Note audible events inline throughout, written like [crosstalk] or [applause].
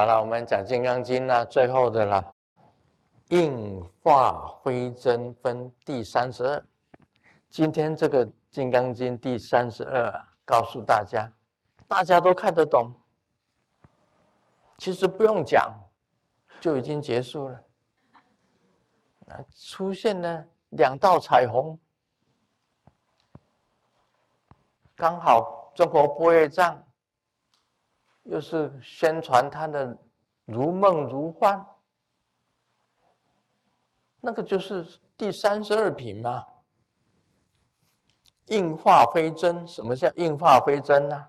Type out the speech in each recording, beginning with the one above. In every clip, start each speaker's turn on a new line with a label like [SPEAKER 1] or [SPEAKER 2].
[SPEAKER 1] 好了，我们讲《金刚经》啦，最后的啦，应化非真分第三十二。今天这个《金刚经》第三十二，告诉大家，大家都看得懂。其实不用讲，就已经结束了。出现了两道彩虹，刚好中国波业藏又是宣传他的如梦如幻，那个就是第三十二品嘛。应化非真，什么叫应化非真呢？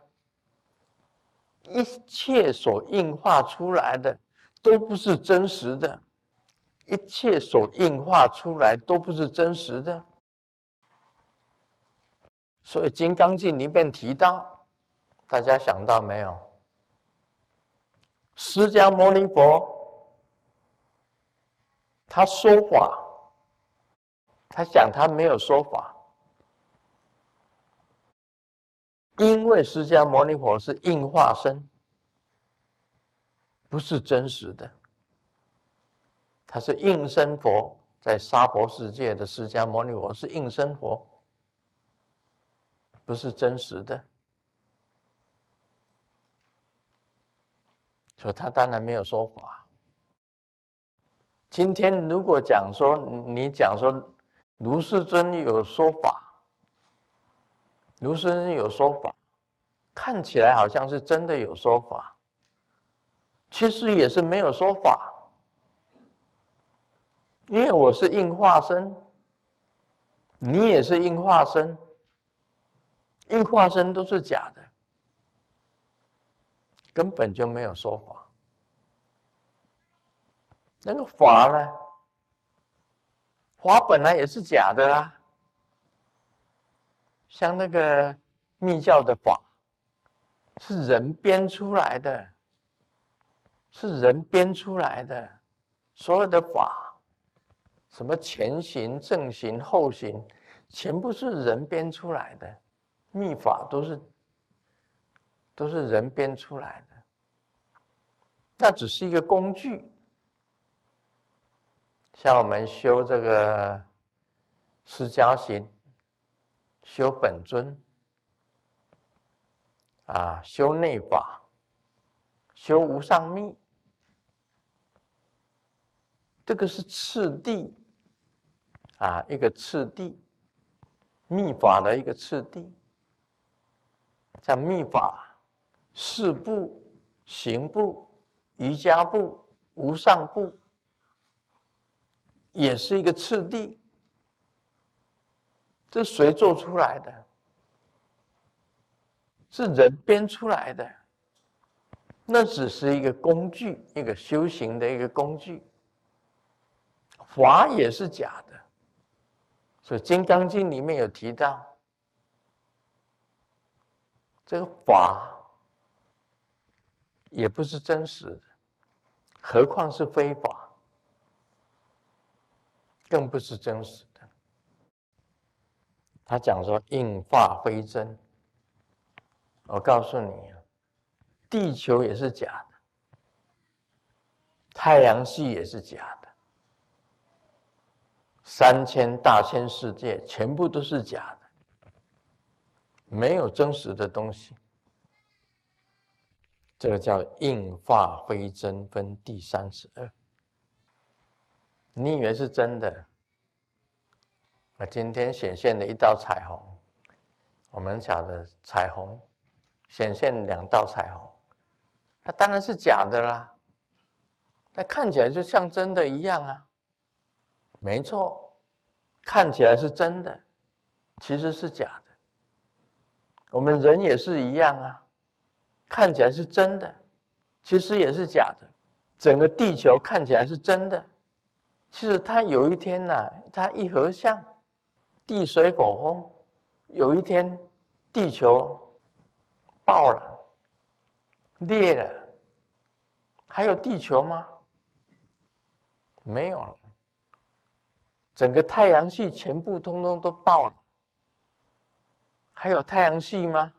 [SPEAKER 1] 一切所应化出来的都不是真实的，一切所应化出来都不是真实的。所以《金刚经》里面提到，大家想到没有？释迦牟尼佛他说法，他讲他没有说法。因为释迦牟尼佛是应化身，不是真实的。他是应身佛，在娑婆世界的释迦牟尼佛是应身佛，不是真实的。所以他当然没有说法。今天如果讲说你讲说卢世尊有说法。卢世尊有说法，看起来好像是真的有说法，其实也是没有说法，因为我是应化身，你也是应化身，应化身都是假的，根本就没有说法。那个法呢？法本来也是假的啊。像那个密教的法，是人编出来的，是人编出来的，所有的法，什么前行、正行、后行，全部是人编出来的，密法都是都是人编出来的，那只是一个工具，像我们修这个释迦行。修本尊，啊，修内法，修无上密，这个是次第，啊，一个次第，密法的一个次第，像密法，四部、行部、瑜伽部、无上部，也是一个次第。这谁做出来的？是人编出来的。那只是一个工具，一个修行的一个工具。法也是假的，所以《金刚经》里面有提到，这个法也不是真实的，何况是非法，更不是真实的。他讲说应化非真，我告诉你啊，地球也是假的，太阳系也是假的，三千大千世界全部都是假的，没有真实的东西。这个叫应化非真分第三十二，你以为是真的？今天显现了一道彩虹，我们晓得彩虹显现两道彩虹，那当然是假的啦。那看起来就像真的一样啊，没错，看起来是真的，其实是假的。我们人也是一样啊，看起来是真的，其实也是假的。整个地球看起来是真的，其实它有一天呢，它一合相。地水火风，有一天，地球爆了，裂了，还有地球吗？没有了，整个太阳系全部通通都爆了，还有太阳系吗？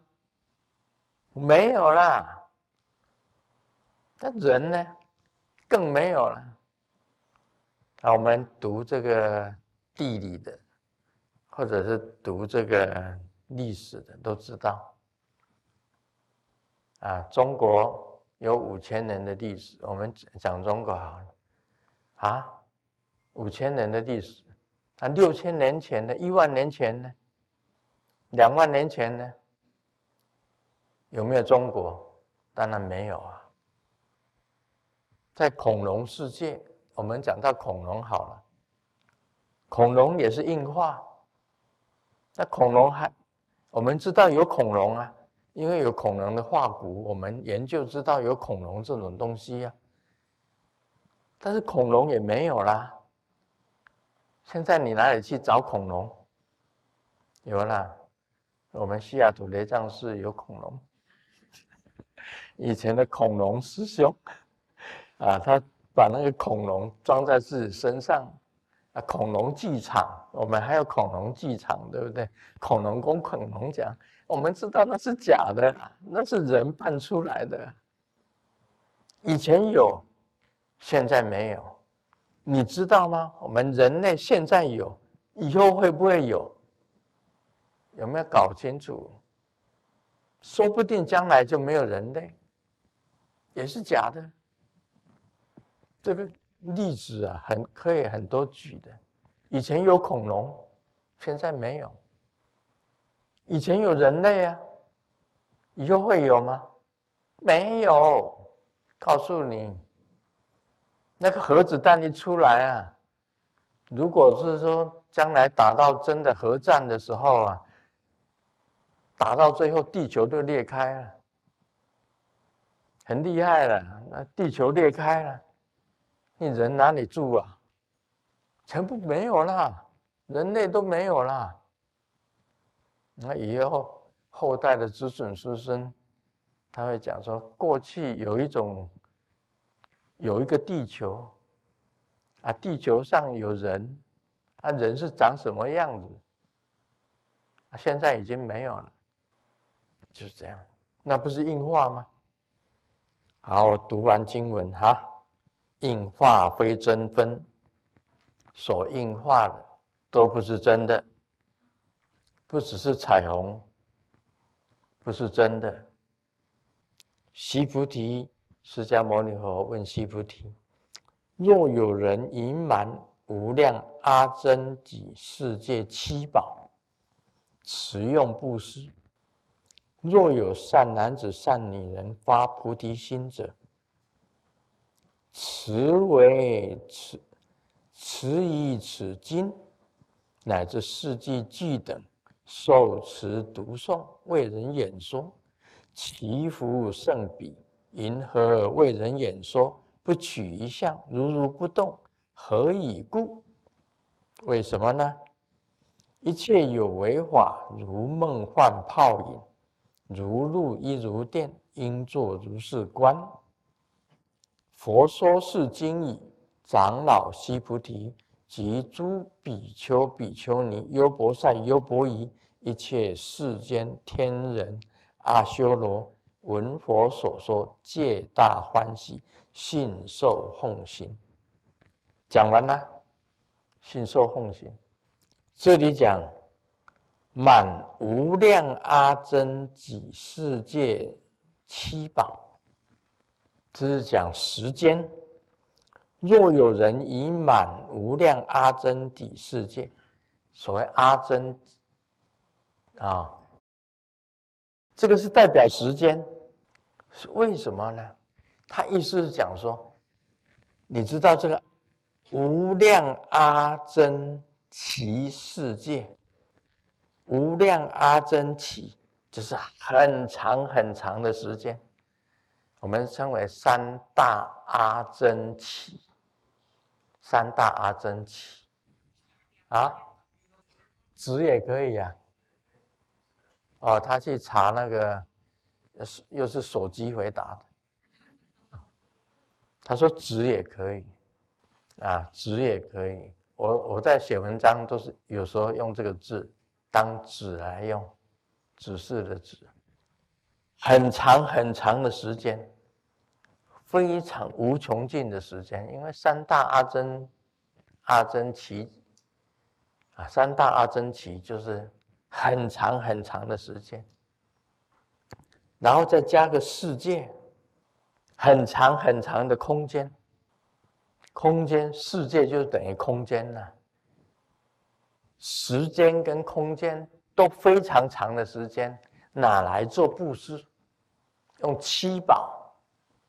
[SPEAKER 1] 没有啦，那人呢，更没有了。啊，我们读这个地理的，或者是读这个历史的，都知道。啊，中国有五千年的历史，我们讲中国好了。啊，五千年的历史，啊，六千年前的，一万年前呢，两万年前呢，有没有中国？当然没有啊。在恐龙世界。我们讲到恐龙好了，恐龙也是硬化。那恐龙还，我们知道有恐龙啊，因为有恐龙的化骨，我们研究知道有恐龙这种东西呀。但是恐龙也没有啦。现在你哪里去找恐龙？有啦，我们西雅图雷藏寺有恐龙。以前的恐龙师兄啊，他。把那个恐龙装在自己身上，啊，恐龙剧场，我们还有恐龙剧场，对不对？恐龙公、恐龙讲，我们知道那是假的，那是人扮出来的。以前有，现在没有，你知道吗？我们人类现在有，以后会不会有？有没有搞清楚？说不定将来就没有人类，也是假的。这个例子啊，很可以很多举的。以前有恐龙，现在没有。以前有人类啊，以后会有吗？没有。告诉你，那个核子弹一出来啊，如果是说将来打到真的核战的时候啊，打到最后地球都裂开了，很厉害了。那地球裂开了。你人哪里住啊？全部没有啦，人类都没有啦。那以后后代的子孙孙孙，他会讲说，过去有一种，有一个地球，啊，地球上有人，啊，人是长什么样子？啊，现在已经没有了，就是这样。那不是硬化吗？好，读完经文哈。应化非真分，所应化的都不是真的，不只是彩虹，不是真的。西菩提，释迦牟尼佛问西菩提：若有人隐瞒无量阿僧祇世界七宝，持用布施；若有善男子、善女人发菩提心者，持为持持以此经，乃至四季句等，受持读诵，为人演说，其福甚彼。因何为人演说？不取一相，如如不动，何以故？为什么呢？一切有为法，如梦幻泡影，如露亦如电，应作如是观。佛说是经已，长老悉菩提及诸比丘、比丘尼、优婆塞、优婆夷，一切世间天人阿修罗，闻佛所说，皆大欢喜，信受奉行。讲完了，信受奉行。这里讲满无量阿僧祇世界七宝。这是讲时间。若有人以满无量阿僧底世界，所谓阿僧啊，这个是代表时间，是为什么呢？他意思是讲说，你知道这个无量阿僧祇世界，无量阿僧祇，就是很长很长的时间。我们称为三大阿僧祇，三大阿僧祇，啊，纸也可以呀。哦，他去查那个，是又是手机回答的。他说纸也可以，啊，纸也可以。我我在写文章都是有时候用这个字当纸来用，指示的纸。很长很长的时间，非常无穷尽的时间，因为三大阿珍阿珍奇啊，三大阿珍奇就是很长很长的时间，然后再加个世界，很长很长的空间，空间世界就等于空间了，时间跟空间都非常长的时间，哪来做布施？用七宝。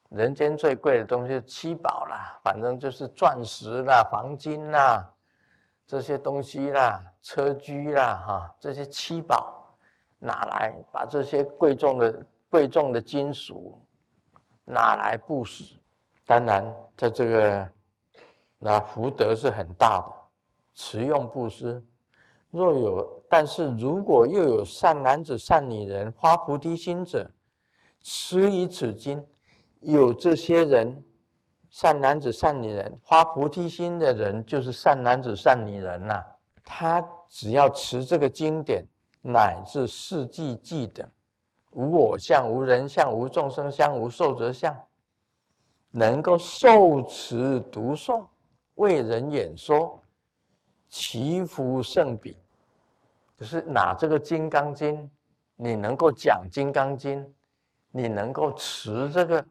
[SPEAKER 1] 人间最贵的东西七宝啦，反正就是钻石啦、黄金啦这些东西啦、车居啦，哈，这些七宝拿来把这些贵重的、贵重的金属拿来布施。当然，在这个那福德是很大的，持用布施。若有，但是如果又有善男子、善女人发菩提心者，持以此经。有这些人，善男子、善女人，发菩提心的人，就是善男子、善女人呐。他只要持这个经典，乃至四季记等，无我相、无人相、无众生相、无寿者相，能够受持读诵，为人演说，其福甚彼。就是拿这个《金刚经》，你能够讲《金刚经》，你能够持这个。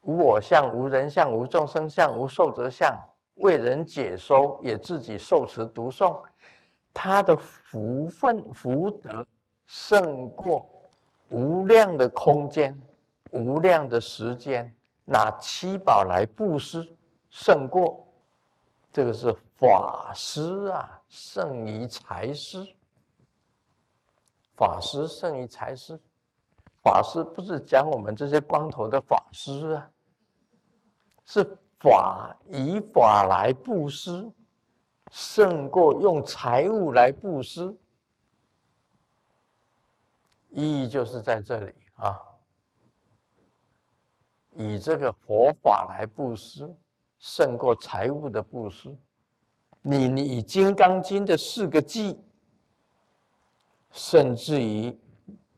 [SPEAKER 1] 无我相、无人相、无众生相、无寿者相，为人解说，也自己受持读诵，他的福分福德胜过无量的空间、无量的时间，拿七宝来布施，胜过这个是法师啊，胜于财师。法师胜于财师，法师不是讲我们这些光头的法师啊。是法以法来布施，胜过用财物来布施。意义就是在这里啊，以这个佛法来布施，胜过财物的布施。你你以《金刚经》的四个偈，甚至于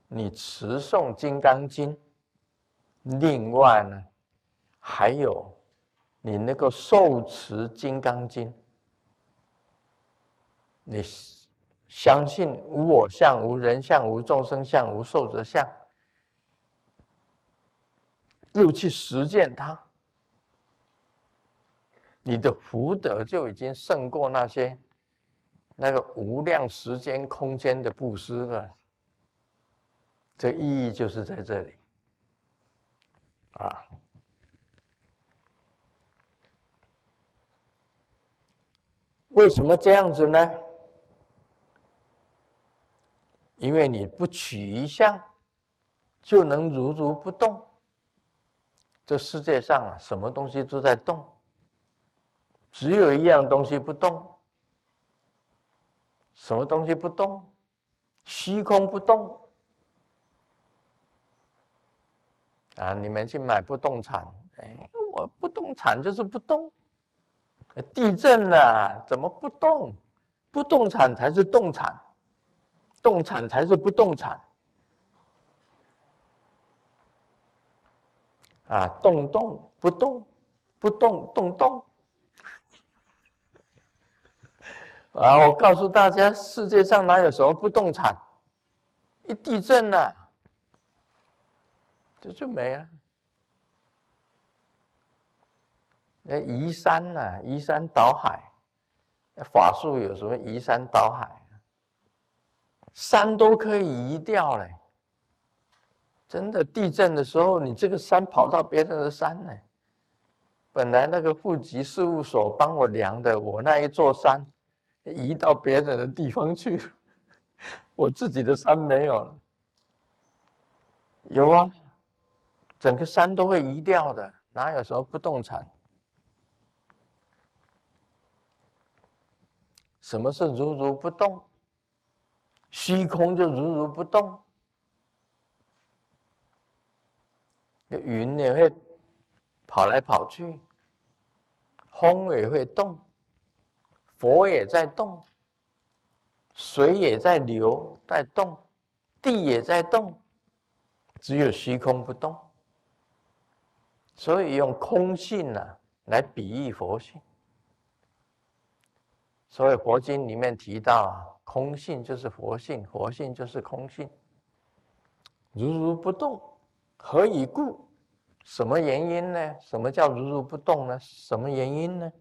[SPEAKER 1] 你持诵《金刚经》，另外呢，还有。你那个受持《金刚经》，你相信无我相、无人相、无众生相、无寿者相，又去实践它，你的福德就已经胜过那些那个无量时间空间的布施呢。这意义就是在这里，啊。为什么这样子呢？因为你不取一相，就能如如不动。这世界上啊，什么东西都在动，只有一样东西不动。什么东西不动？虚空不动。啊，你们去买不动产，哎，我不动产就是不动。地震了，怎么不动？不动产才是动产，动产才是不动产。啊，动动不动，不动动动。啊，我告诉大家，世界上哪有什么不动产？一地震了，这就没了。那移山呐，移山倒海，法术有什么移山倒海？山都可以移掉嘞。真的地震的时候，你这个山跑到别人的山呢？本来那个户籍事务所帮我量的，我那一座山移到别人的地方去，我自己的山没有了。有啊，整个山都会移掉的，哪有什么不动产？什么是如如不动？虚空就如如不动。云也会跑来跑去，风也会动，佛也在动，水也在流在动，地也在动，只有虚空不动。所以用空性呢来比喻佛性。所以佛经里面提到啊，空性就是佛性，佛性就是空性，如如不动，何以故？什么原因呢？什么叫如如不动呢？什么原因呢？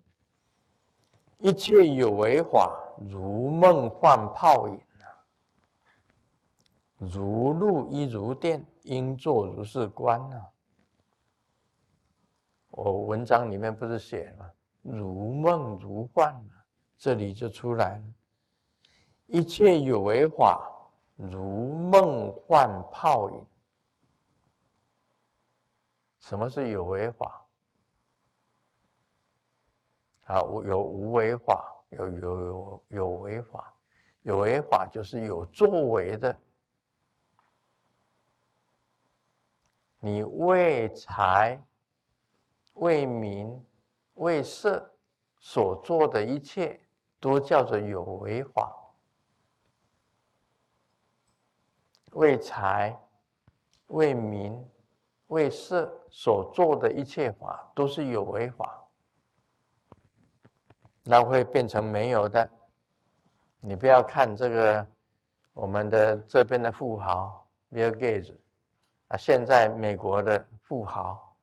[SPEAKER 1] 一切有为法，如梦幻泡影啊，如露亦如电，应作如是观啊。我文章里面不是写了如梦如幻啊，这里就出来了。一切有为法，如梦幻泡影。什么是有为法？啊，有无为法，有有有有为法，有为法就是有作为的。你为财、为民、为色所做的一切，都叫做有为法。为财、为民、为色所做的一切法，都是有为法。那会变成没有的。你不要看这个，我们的这边的富豪 Bill Gates 啊，现在美国的富豪，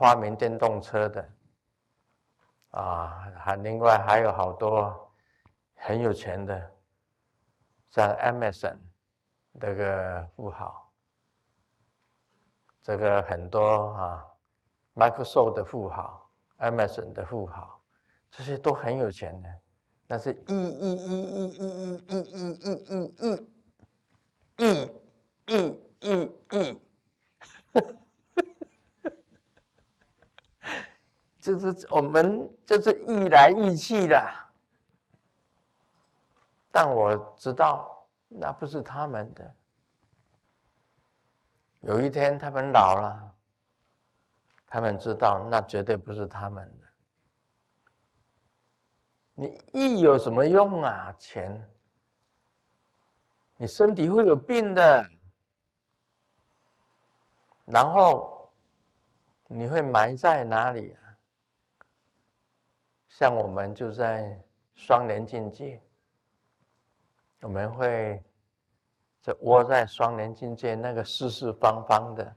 [SPEAKER 1] 发明电动车的啊，还另外还有好多很有钱的，像 Amazon 这个富豪，这个很多啊，Microsoft 的富豪，Amazon 的富豪。这些都很有钱的，那是亿亿亿亿亿亿亿亿亿亿亿亿亿，就 [laughs] 是我们就是亿来亿去的，但我知道那不是他们的，有一天他们老了，他们知道那绝对不是他们的。你亿有什么用啊？钱，你身体会有病的，然后你会埋在哪里啊？像我们就在双联境界，我们会这窝在双联境界那个四四方方的，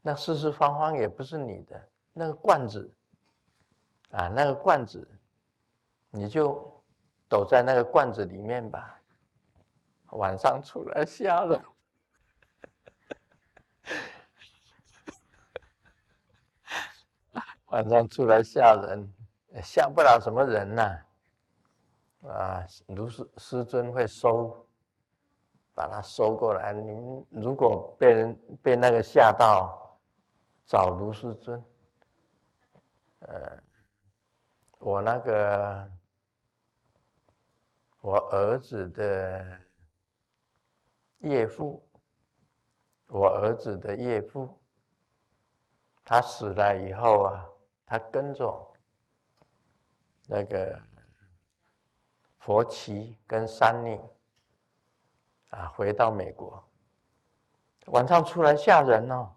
[SPEAKER 1] 那四四方方也不是你的，那个罐子啊，那个罐子。你就躲在那个罐子里面吧，晚上出来吓人，晚上出来吓人，吓不了什么人呐。啊，卢师师尊会收，把它收过来。你们如果被人被那个吓到，找卢师尊。呃，我那个。我儿子的岳父，我儿子的岳父，他死了以后啊，他跟着那个佛奇跟山女啊，回到美国。晚上出来吓人哦，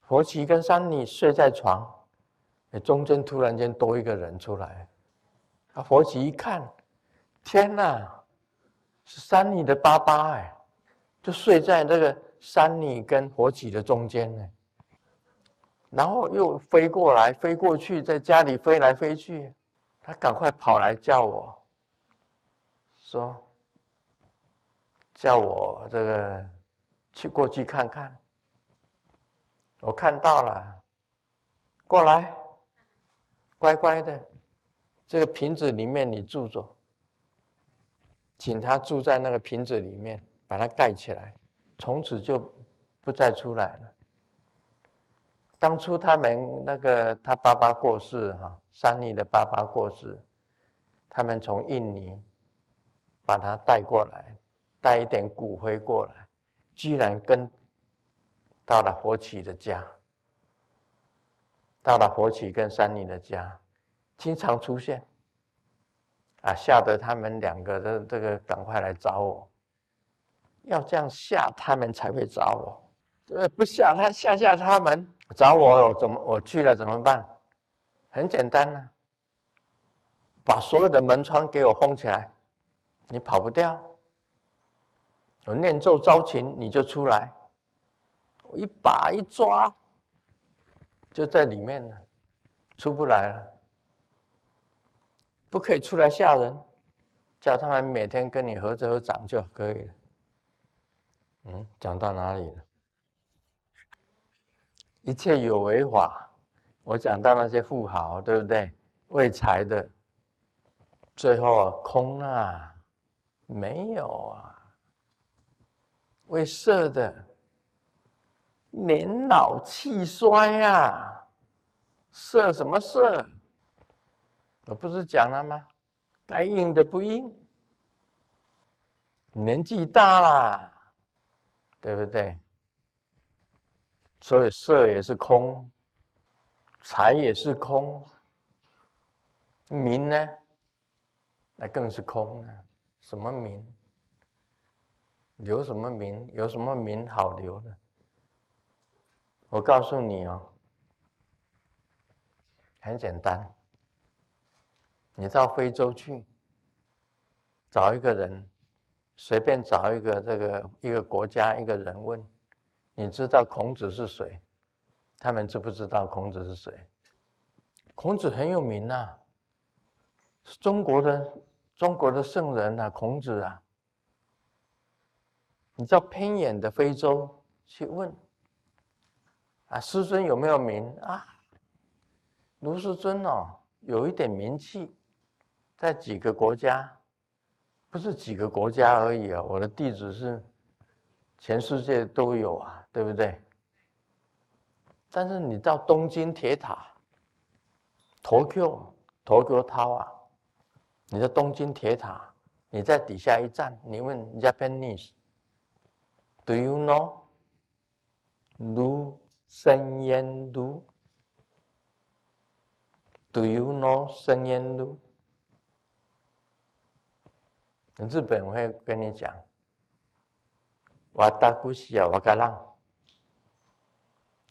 [SPEAKER 1] 佛奇跟山女睡在床，中间突然间多一个人出来，啊，佛奇一看。天哪，是山女的爸爸哎，就睡在那个山女跟火起的中间呢，然后又飞过来飞过去，在家里飞来飞去，他赶快跑来叫我，说叫我这个去过去看看，我看到了，过来，乖乖的，这个瓶子里面你住着。请他住在那个瓶子里面，把它盖起来，从此就不再出来了。当初他们那个他爸爸过世哈，山尼的爸爸过世，他们从印尼把他带过来，带一点骨灰过来，居然跟到了佛起的家，到了佛起跟山尼的家，经常出现。啊！吓得他们两个的这个赶快来找我，要这样吓他们才会找我。呃，不吓他吓吓他们，找我我怎么我去了怎么办？很简单呢，把所有的门窗给我封起来，你跑不掉。我念咒招情，你就出来。我一把一抓，就在里面了，出不来了。不可以出来吓人，叫他们每天跟你合着合掌就可以了。嗯，讲到哪里了？一切有为法，我讲到那些富豪，对不对？为财的，最后空啊，没有啊。为色的，年老气衰啊，色什么色？我不是讲了吗？该硬的不硬，年纪大了，对不对？所以色也是空，财也是空，名呢，那更是空了。什么名？留什么名？有什么名好留的？我告诉你哦，很简单。你到非洲去，找一个人，随便找一个这个一个国家一个人问，你知道孔子是谁？他们知不知道孔子是谁？孔子很有名呐，是中国的中国的圣人呐，孔子啊。你到偏远的非洲去问，啊，师尊有没有名啊？卢师尊哦，有一点名气。在几个国家，不是几个国家而已啊！我的弟子是全世界都有啊，对不对？但是你到东京铁塔，Tokyo，Tokyo tao 啊，你在东京铁塔，你在底下一站，你问 Japanese，Do you know Lu Senyan Lu？Do you know Senyan Lu？日本会跟你讲，瓦达古西啊，瓦嘎浪，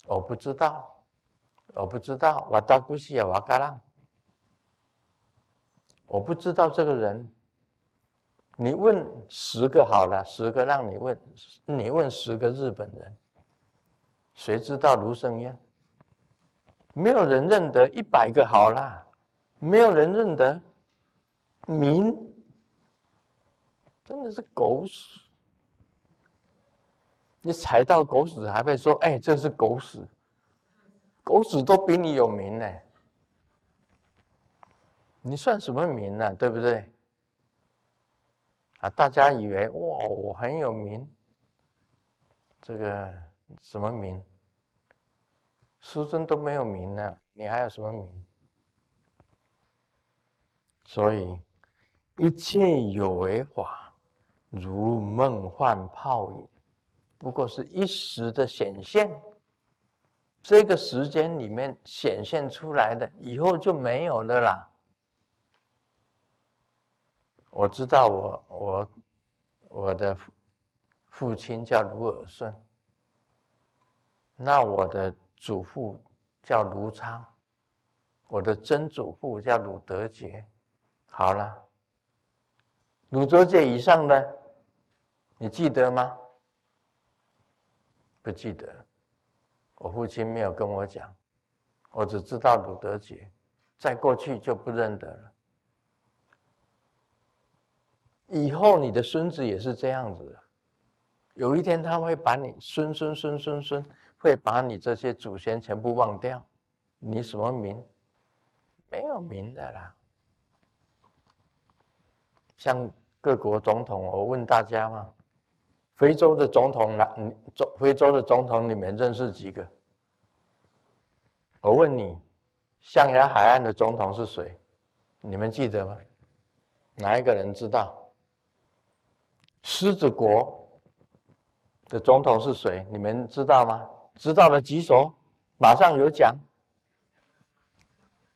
[SPEAKER 1] 我不知道，我不知道，瓦达古西啊，瓦嘎浪，我不知道这个人。你问十个好了，十个让你问，你问十个日本人，谁知道卢胜燕？没有人认得，一百个好了，没有人认得，名。真的是狗屎！你踩到狗屎还会说：“哎，这是狗屎。”狗屎都比你有名呢，你算什么名呢？对不对？啊，大家以为哇，我很有名，这个什么名？书生都没有名呢，你还有什么名？所以一切有为法。如梦幻泡影，不过是一时的显现。这个时间里面显现出来的，以后就没有了啦。我知道，我我我的父亲叫卢尔顺，那我的祖父叫卢昌，我的曾祖父叫鲁德杰。好了，鲁德杰以上呢。你记得吗？不记得。我父亲没有跟我讲，我只知道鲁德杰，在过去就不认得了。以后你的孙子也是这样子，有一天他会把你孙孙孙孙孙，会把你这些祖先全部忘掉。你什么名？没有名的啦。像各国总统，我问大家嘛。非洲的总统，那你中非洲的总统里面认识几个？我问你，象牙海岸的总统是谁？你们记得吗？哪一个人知道？狮子国的总统是谁？你们知道吗？知道的举手，马上有奖。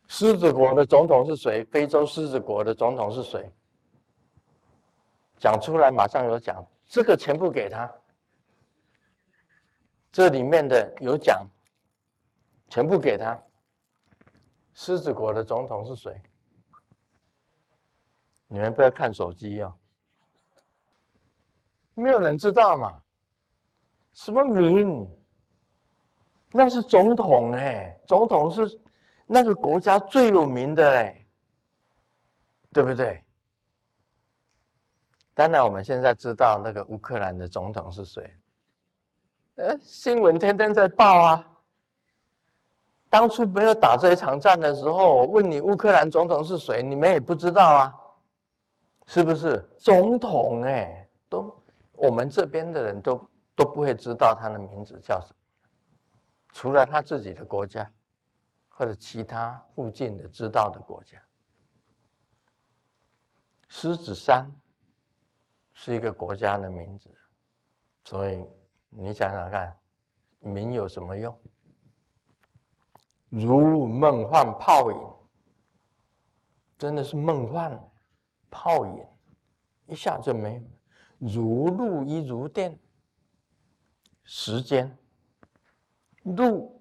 [SPEAKER 1] 狮子国的总统是谁？非洲狮子国的总统是谁？讲出来，马上有奖。这个全部给他，这里面的有奖，全部给他。狮子国的总统是谁？你们不要看手机哦，没有人知道嘛。什么名？那是总统哎，总统是那个国家最有名的哎，对不对？当然，我们现在知道那个乌克兰的总统是谁。呃，新闻天天在报啊。当初没有打这一场战的时候，我问你乌克兰总统是谁，你们也不知道啊，是不是？总统哎，都我们这边的人都都不会知道他的名字叫什么，除了他自己的国家，或者其他附近的知道的国家。狮子山是一个国家的名字，所以你想想看，名有什么用？如梦幻泡影，真的是梦幻泡影，一下就没有。如露亦如电，时间露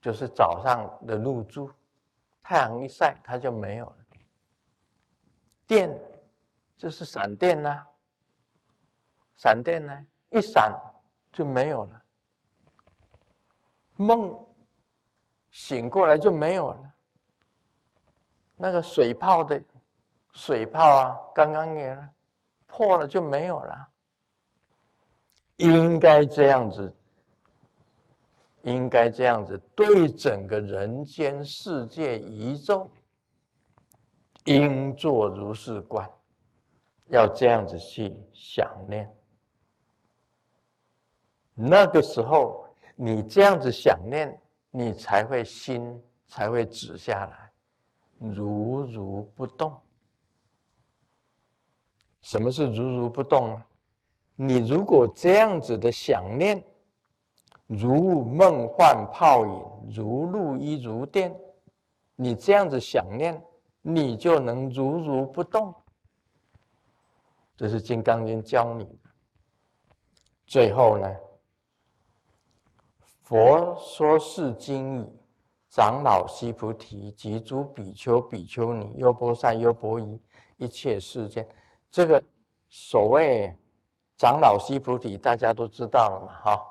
[SPEAKER 1] 就是早上的露珠，太阳一晒它就没有了。电就是闪电呐，闪电呢一闪就没有了。梦。醒过来就没有了。那个水泡的水泡啊，刚刚也破了就没有了。应该这样子，应该这样子，对整个人间世界宇宙，应作如是观，要这样子去想念。那个时候，你这样子想念。你才会心才会止下来，如如不动。什么是如如不动啊？你如果这样子的想念，如梦幻泡影，如露亦如电，你这样子想念，你就能如如不动。这是《金刚经》教你的。最后呢？佛说是经已，长老悉菩提及诸比丘、比丘尼、优波塞、优波夷，一切世间，这个所谓长老悉菩提，大家都知道了嘛？哈，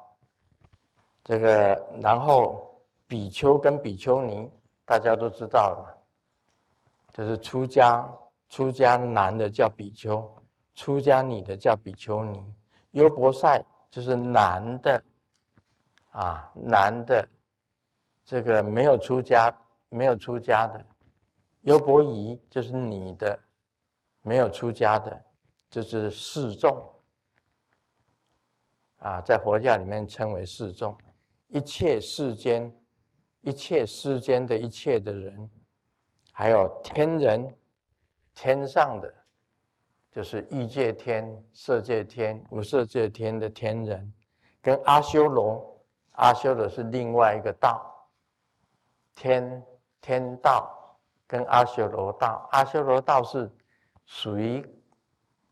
[SPEAKER 1] 这个然后比丘跟比丘尼，大家都知道了嘛？就是出家出家男的叫比丘，出家女的叫比丘尼，优波塞就是男的。啊，男的，这个没有出家，没有出家的，优伯夷就是女的，没有出家的，就是示众。啊，在佛教里面称为示众，一切世间，一切世间的一切的人，还有天人，天上的，就是欲界天、色界天、无色界天的天人，跟阿修罗。阿修罗是另外一个道，天天道跟阿修罗道，阿修罗道是属于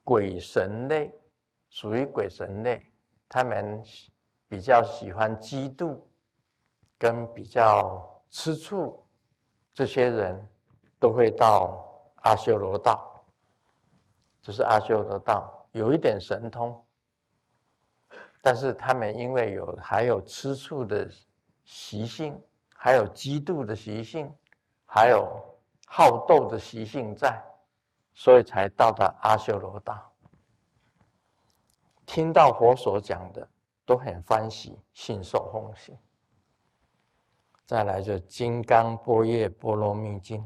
[SPEAKER 1] 鬼神类，属于鬼神类，他们比较喜欢嫉妒，跟比较吃醋，这些人都会到阿修罗道，这是阿修罗道，有一点神通。但是他们因为有还有吃醋的习性，还有嫉妒的习性，还有好斗的习性在，所以才到达阿修罗道。听到佛所讲的，都很欢喜，信受奉行。再来就《金刚般若波罗蜜经》，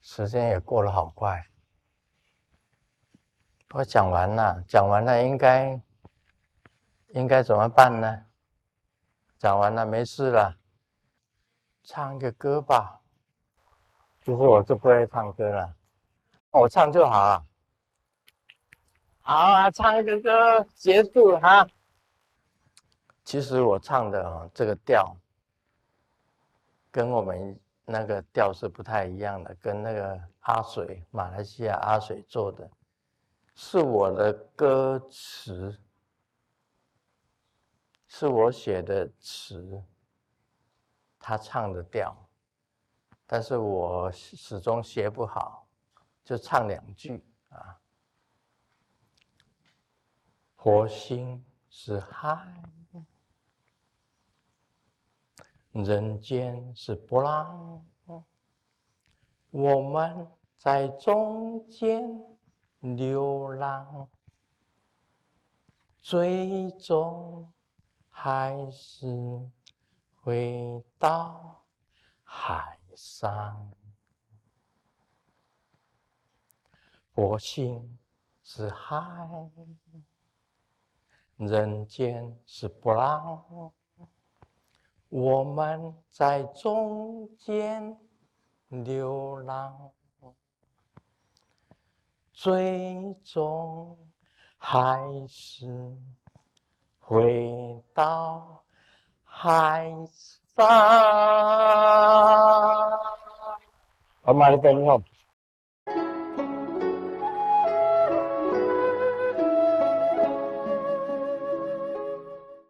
[SPEAKER 1] 时间也过得好快，我讲完了，讲完了应该。应该怎么办呢？讲完了，没事了，唱个歌吧。其实我是不会唱歌了，我唱就好了。好啊，唱一个歌结束哈。其实我唱的这个调，跟我们那个调是不太一样的，跟那个阿水马来西亚阿水做的，是我的歌词。是我写的词，他唱的调，但是我始终学不好，就唱两句啊。火星是海，人间是波浪，我们在中间流浪，最终还是回到海上。我心是海。人间是波浪，我们在中间流浪，最终还是回到海上。
[SPEAKER 2] 我买了杯，你好。